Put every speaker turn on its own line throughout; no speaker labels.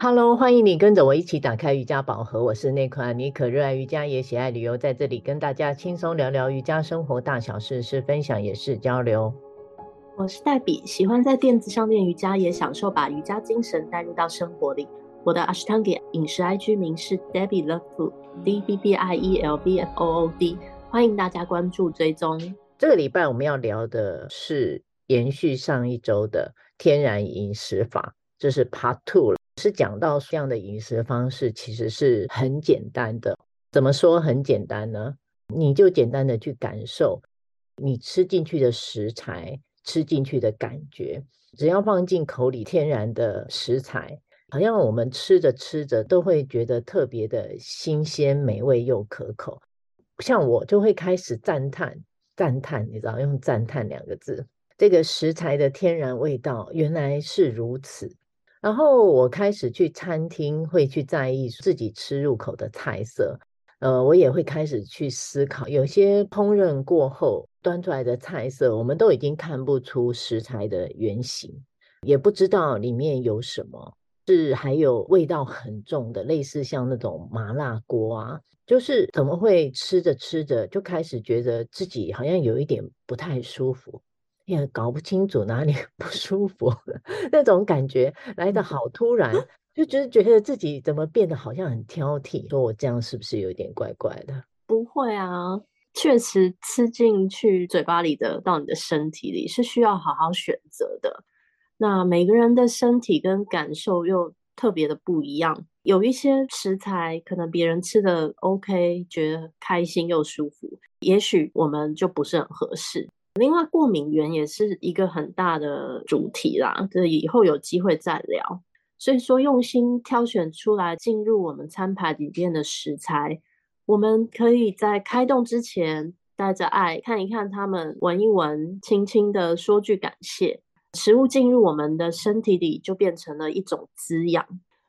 Hello，欢迎你跟着我一起打开瑜伽宝盒。我是内克安妮可，热爱瑜伽也喜爱旅游，在这里跟大家轻松聊聊瑜伽生活大小事，是分享也是交流。
我是黛比，喜欢在垫子上练瑜伽，也享受把瑜伽精神带入到生活里。我的 Ashtanga 饮食 IG 名是 Debbie Love Food，D B B I E L V F O O D，欢迎大家关注追踪。
这个礼拜我们要聊的是延续上一周的天然饮食法，这是 Part Two 了。是讲到这样的饮食方式其实是很简单的。怎么说很简单呢？你就简单的去感受你吃进去的食材，吃进去的感觉。只要放进口里，天然的食材，好像我们吃着吃着都会觉得特别的新鲜、美味又可口。像我就会开始赞叹、赞叹，你知道，用赞叹两个字，这个食材的天然味道原来是如此。然后我开始去餐厅，会去在意自己吃入口的菜色。呃，我也会开始去思考，有些烹饪过后端出来的菜色，我们都已经看不出食材的原型，也不知道里面有什么，是还有味道很重的，类似像那种麻辣锅啊，就是怎么会吃着吃着就开始觉得自己好像有一点不太舒服。也搞不清楚哪里 不舒服，那种感觉来的好突然，就觉得觉得自己怎么变得好像很挑剔，说我这样是不是有点怪怪的？
不会啊，确实吃进去嘴巴里的到你的身体里是需要好好选择的。那每个人的身体跟感受又特别的不一样，有一些食材可能别人吃的 OK，觉得开心又舒服，也许我们就不是很合适。另外，过敏源也是一个很大的主题啦，这以后有机会再聊。所以说，用心挑选出来进入我们餐盘里边的食材，我们可以在开动之前带着爱看一看他们，闻一闻，轻轻的说句感谢。食物进入我们的身体里，就变成了一种滋养，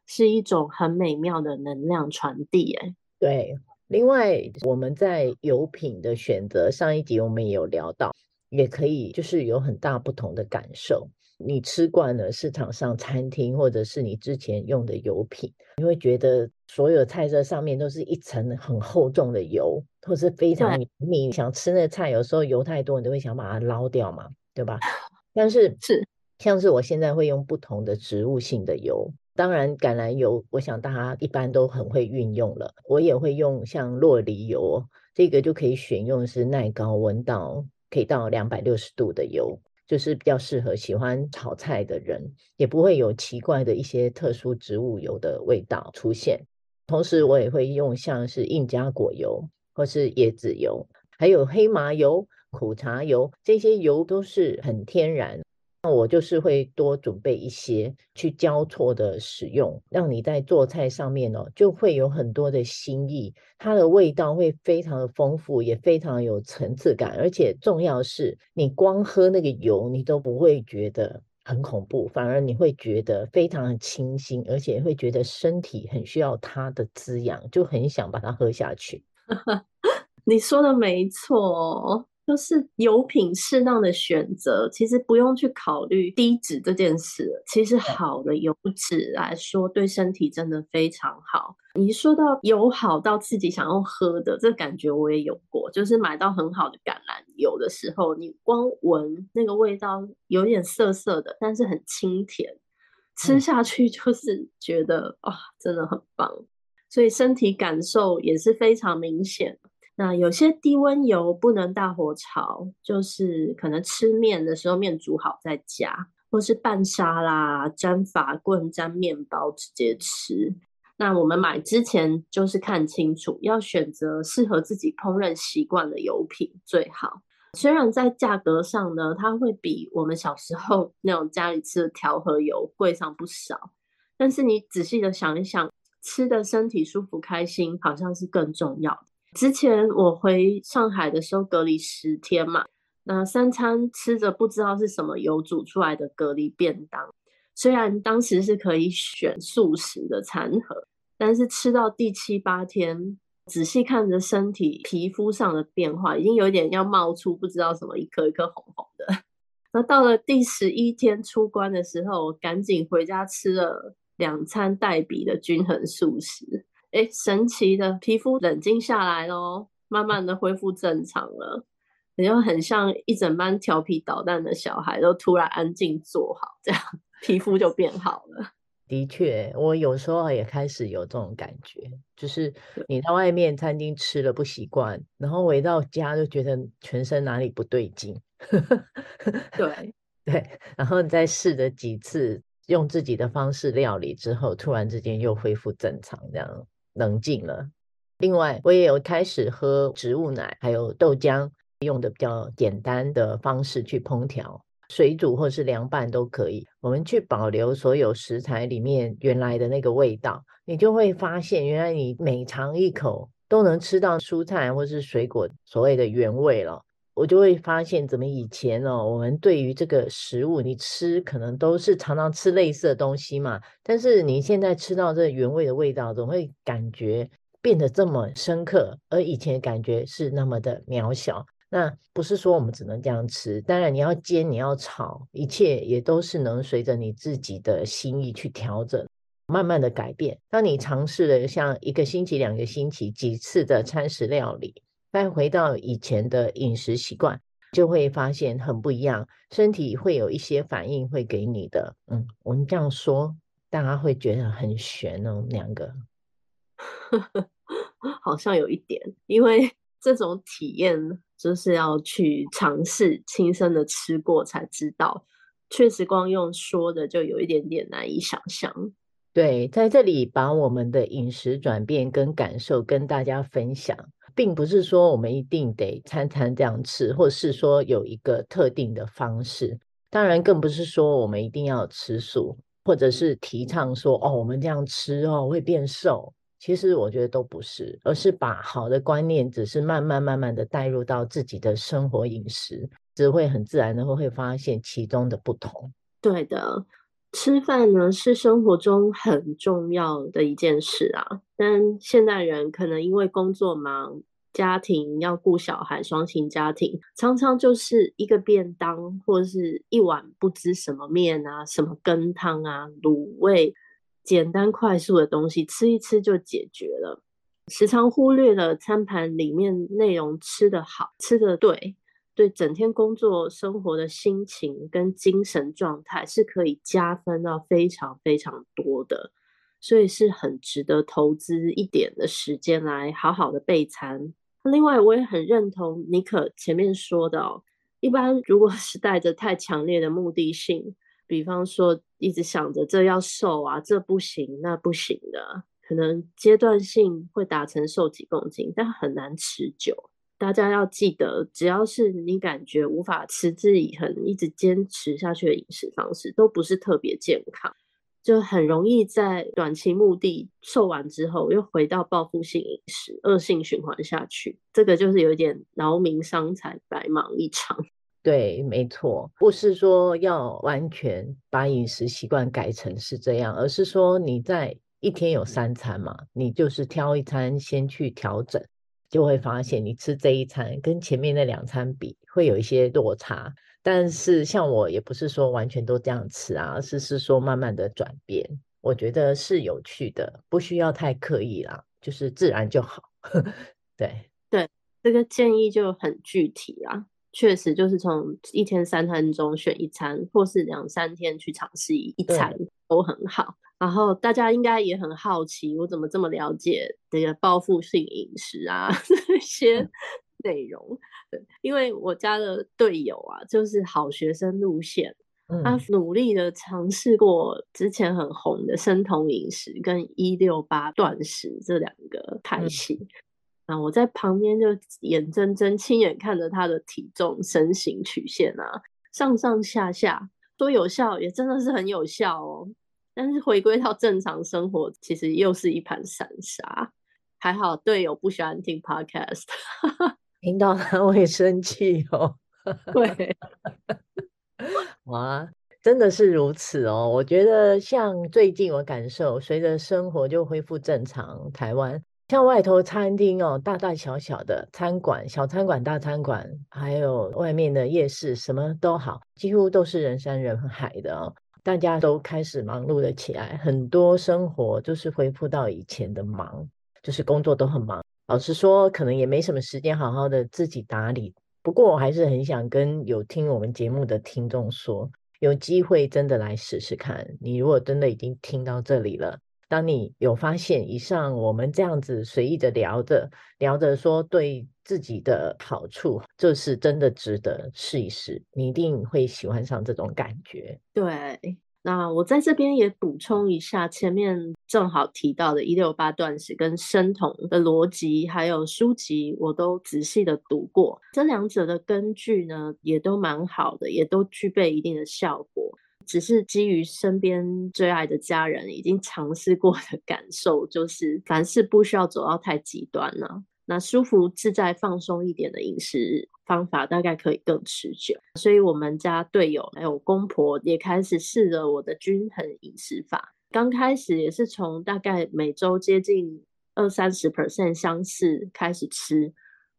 是一种很美妙的能量传递。哎，
对。另外，我们在油品的选择，上一集我们也有聊到。也可以，就是有很大不同的感受。你吃惯了市场上餐厅，或者是你之前用的油品，你会觉得所有菜色上面都是一层很厚重的油，或是非常。你想吃那菜，有时候油太多，你都会想把它捞掉嘛，对吧？但是是像是我现在会用不同的植物性的油，当然橄榄油，我想大家一般都很会运用了。我也会用像洛梨油，这个就可以选用是耐高温到。可以到两百六十度的油，就是比较适合喜欢炒菜的人，也不会有奇怪的一些特殊植物油的味道出现。同时，我也会用像是印加果油或是椰子油，还有黑麻油、苦茶油，这些油都是很天然。那我就是会多准备一些去交错的使用，让你在做菜上面哦，就会有很多的新意，它的味道会非常的丰富，也非常有层次感，而且重要是，你光喝那个油，你都不会觉得很恐怖，反而你会觉得非常的清新，而且会觉得身体很需要它的滋养，就很想把它喝下去。
你说的没错。就是油品适当的选择，其实不用去考虑低脂这件事。其实好的油脂来说，对身体真的非常好。你说到油好到自己想要喝的，这感觉我也有过。就是买到很好的橄榄油的时候，你光闻那个味道，有点涩涩的，但是很清甜，吃下去就是觉得啊、嗯哦，真的很棒。所以身体感受也是非常明显。那有些低温油不能大火炒，就是可能吃面的时候面煮好再加，或是拌沙拉、沾法棍、沾面包直接吃。那我们买之前就是看清楚，要选择适合自己烹饪习惯的油品最好。虽然在价格上呢，它会比我们小时候那种家里吃的调和油贵上不少，但是你仔细的想一想，吃的身体舒服开心，好像是更重要的。之前我回上海的时候隔离十天嘛，那三餐吃着不知道是什么油煮出来的隔离便当，虽然当时是可以选素食的餐盒，但是吃到第七八天，仔细看着身体皮肤上的变化，已经有点要冒出不知道什么一颗一颗红红的。那到了第十一天出关的时候，我赶紧回家吃了两餐代笔的均衡素食，哎，神奇的皮肤冷静下来咯，慢慢的恢复正常了，也就很像一整班调皮捣蛋的小孩都突然安静坐好，这样皮肤就变好了。
的确，我有时候也开始有这种感觉，就是你在外面餐厅吃了不习惯，然后回到家就觉得全身哪里不对劲。
对
对，然后你再试了几次用自己的方式料理之后，突然之间又恢复正常，这样冷静了。另外，我也有开始喝植物奶，还有豆浆，用的比较简单的方式去烹调。水煮或是凉拌都可以，我们去保留所有食材里面原来的那个味道，你就会发现，原来你每尝一口都能吃到蔬菜或是水果所谓的原味了。我就会发现，怎么以前哦，我们对于这个食物，你吃可能都是常常吃类似的东西嘛，但是你现在吃到这原味的味道，总会感觉变得这么深刻，而以前感觉是那么的渺小。那不是说我们只能这样吃，当然你要煎，你要炒，一切也都是能随着你自己的心意去调整，慢慢的改变。当你尝试了像一个星期、两个星期几次的餐食料理，再回到以前的饮食习惯，就会发现很不一样，身体会有一些反应会给你的。嗯，我们这样说，大家会觉得很悬哦，两个，
好像有一点，因为 这种体验。就是要去尝试亲身的吃过才知道，确实光用说的就有一点点难以想象。
对，在这里把我们的饮食转变跟感受跟大家分享，并不是说我们一定得餐餐这样吃，或是说有一个特定的方式。当然，更不是说我们一定要吃素，或者是提倡说哦，我们这样吃哦会变瘦。其实我觉得都不是，而是把好的观念，只是慢慢慢慢的带入到自己的生活饮食，只会很自然的会发现其中的不同。
对的，吃饭呢是生活中很重要的一件事啊，但现代人可能因为工作忙，家庭要顾小孩，双亲家庭常常就是一个便当或者是一碗不知什么面啊，什么羹汤啊，卤味。简单快速的东西吃一吃就解决了，时常忽略了餐盘里面内容吃得好，吃得对，对整天工作生活的心情跟精神状态是可以加分到非常非常多的，所以是很值得投资一点的时间来好好的备餐。另外，我也很认同尼可前面说的哦，一般如果是带着太强烈的目的性。比方说，一直想着这要瘦啊，这不行，那不行的，可能阶段性会达成瘦几公斤，但很难持久。大家要记得，只要是你感觉无法持之以恒、一直坚持下去的饮食方式，都不是特别健康，就很容易在短期目的瘦完之后，又回到报复性饮食，恶性循环下去。这个就是有点劳民伤财，白忙一场。
对，没错，不是说要完全把饮食习惯改成是这样，而是说你在一天有三餐嘛，你就是挑一餐先去调整，就会发现你吃这一餐跟前面那两餐比会有一些落差。但是像我也不是说完全都这样吃啊，而是是说慢慢的转变，我觉得是有趣的，不需要太刻意啦，就是自然就好。对
对，这个建议就很具体啊。确实，就是从一天三餐中选一餐，或是两三天去尝试一餐都很好。然后大家应该也很好奇，我怎么这么了解这个报复性饮食啊 这些内容？对，因为我家的队友啊，就是好学生路线，他努力的尝试过之前很红的生酮饮食跟一六八断食这两个派系。啊我在旁边就眼睁睁亲眼看着他的体重、身形曲线啊，上上下下，说有效也真的是很有效哦。但是回归到正常生活，其实又是一盘散沙。还好队友不喜欢听 podcast，
听到他会生气哦。
对，
哇，真的是如此哦。我觉得像最近我感受，随着生活就恢复正常，台湾。像外头餐厅哦，大大小小的餐馆、小餐馆、大餐馆，还有外面的夜市，什么都好，几乎都是人山人海的哦。大家都开始忙碌了起来，很多生活就是恢复到以前的忙，就是工作都很忙。老实说，可能也没什么时间好好的自己打理。不过，我还是很想跟有听我们节目的听众说，有机会真的来试试看。你如果真的已经听到这里了，当你有发现以上我们这样子随意的聊着聊着说对自己的好处，这是真的值得试一试。你一定会喜欢上这种感觉。
对。那我在这边也补充一下，前面正好提到的“一六八断食”跟生酮的逻辑，还有书籍，我都仔细的读过。这两者的根据呢，也都蛮好的，也都具备一定的效果。只是基于身边最爱的家人已经尝试过的感受，就是凡事不需要走到太极端了。那舒服、自在、放松一点的饮食方法，大概可以更持久。所以，我们家队友还有公婆也开始试了我的均衡饮食法。刚开始也是从大概每周接近二三十 percent 相似开始吃，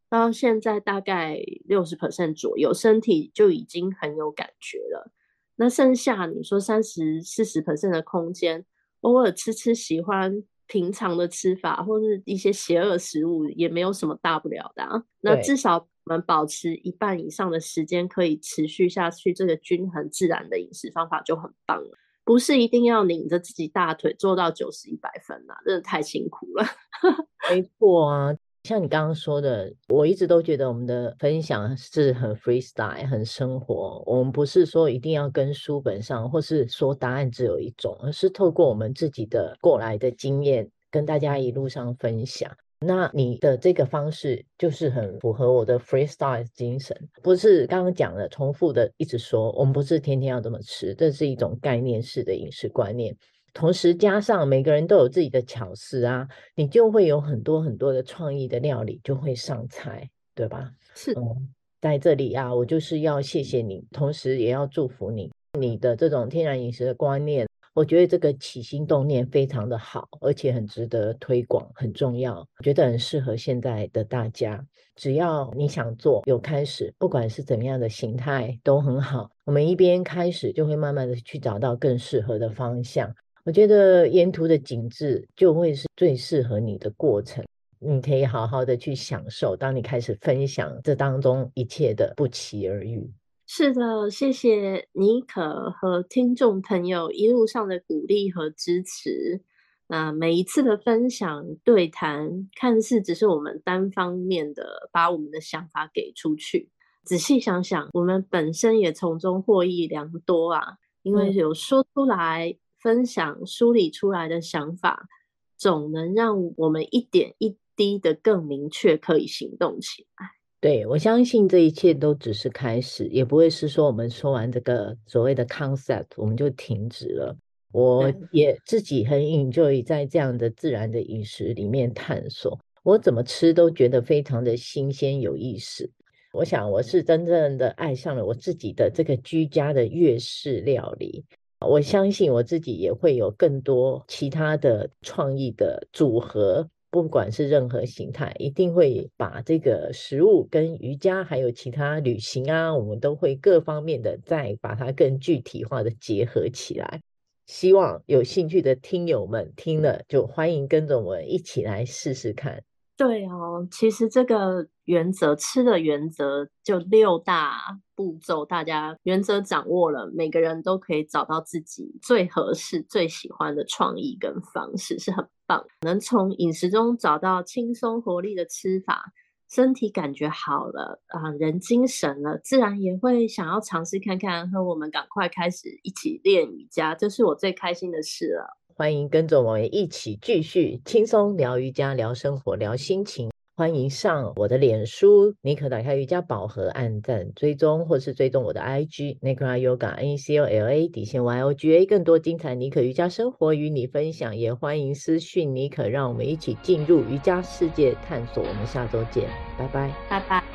到现在大概六十 percent 左右，身体就已经很有感觉了。那剩下你说三十四十 percent 的空间，偶尔吃吃喜欢。平常的吃法或是一些邪恶食物也没有什么大不了的啊。那至少我们保持一半以上的时间可以持续下去，这个均衡自然的饮食方法就很棒了。不是一定要拧着自己大腿做到九十一百分啊，真的太辛苦了。
没错啊。像你刚刚说的，我一直都觉得我们的分享是很 freestyle、很生活。我们不是说一定要跟书本上，或是说答案只有一种，而是透过我们自己的过来的经验，跟大家一路上分享。那你的这个方式就是很符合我的 freestyle 精神，不是刚刚讲的重复的一直说，我们不是天天要这么吃，这是一种概念式的饮食观念。同时加上每个人都有自己的巧思啊，你就会有很多很多的创意的料理就会上菜，对吧？
是，
嗯，在这里啊，我就是要谢谢你，同时也要祝福你，你的这种天然饮食的观念，我觉得这个起心动念非常的好，而且很值得推广，很重要，我觉得很适合现在的大家。只要你想做，有开始，不管是怎么样的形态都很好。我们一边开始，就会慢慢的去找到更适合的方向。我觉得沿途的景致就会是最适合你的过程，你可以好好的去享受。当你开始分享这当中一切的不期而遇，
是的，谢谢妮可和听众朋友一路上的鼓励和支持。那每一次的分享对谈，看似只是我们单方面的把我们的想法给出去，仔细想想，我们本身也从中获益良多啊，因为有说出来。分享梳理出来的想法，总能让我们一点一滴的更明确，可以行动起来。
对，我相信这一切都只是开始，也不会是说我们说完这个所谓的 concept，我们就停止了。我也自己很 enjoy 在这样的自然的饮食里面探索，我怎么吃都觉得非常的新鲜有意思。我想我是真正的爱上了我自己的这个居家的粤式料理。我相信我自己也会有更多其他的创意的组合，不管是任何形态，一定会把这个食物跟瑜伽还有其他旅行啊，我们都会各方面的再把它更具体化的结合起来。希望有兴趣的听友们听了就欢迎跟着我们一起来试试看。
对哦，其实这个原则，吃的原则就六大步骤，大家原则掌握了，每个人都可以找到自己最合适、最喜欢的创意跟方式，是很棒。能从饮食中找到轻松活力的吃法，身体感觉好了啊，人精神了，自然也会想要尝试看看，和我们赶快开始一起练瑜伽，这是我最开心的事了。
欢迎跟着我们一起继续轻松聊瑜伽、聊生活、聊心情。欢迎上我的脸书，妮可打开瑜伽宝盒，按赞追踪，或是追踪我的 IG Nicola Yoga N E C O L A 底线 Y O G A，更多精彩妮可瑜伽生活与你分享。也欢迎私讯妮可，让我们一起进入瑜伽世界探索。我们下周见，拜拜，
拜拜。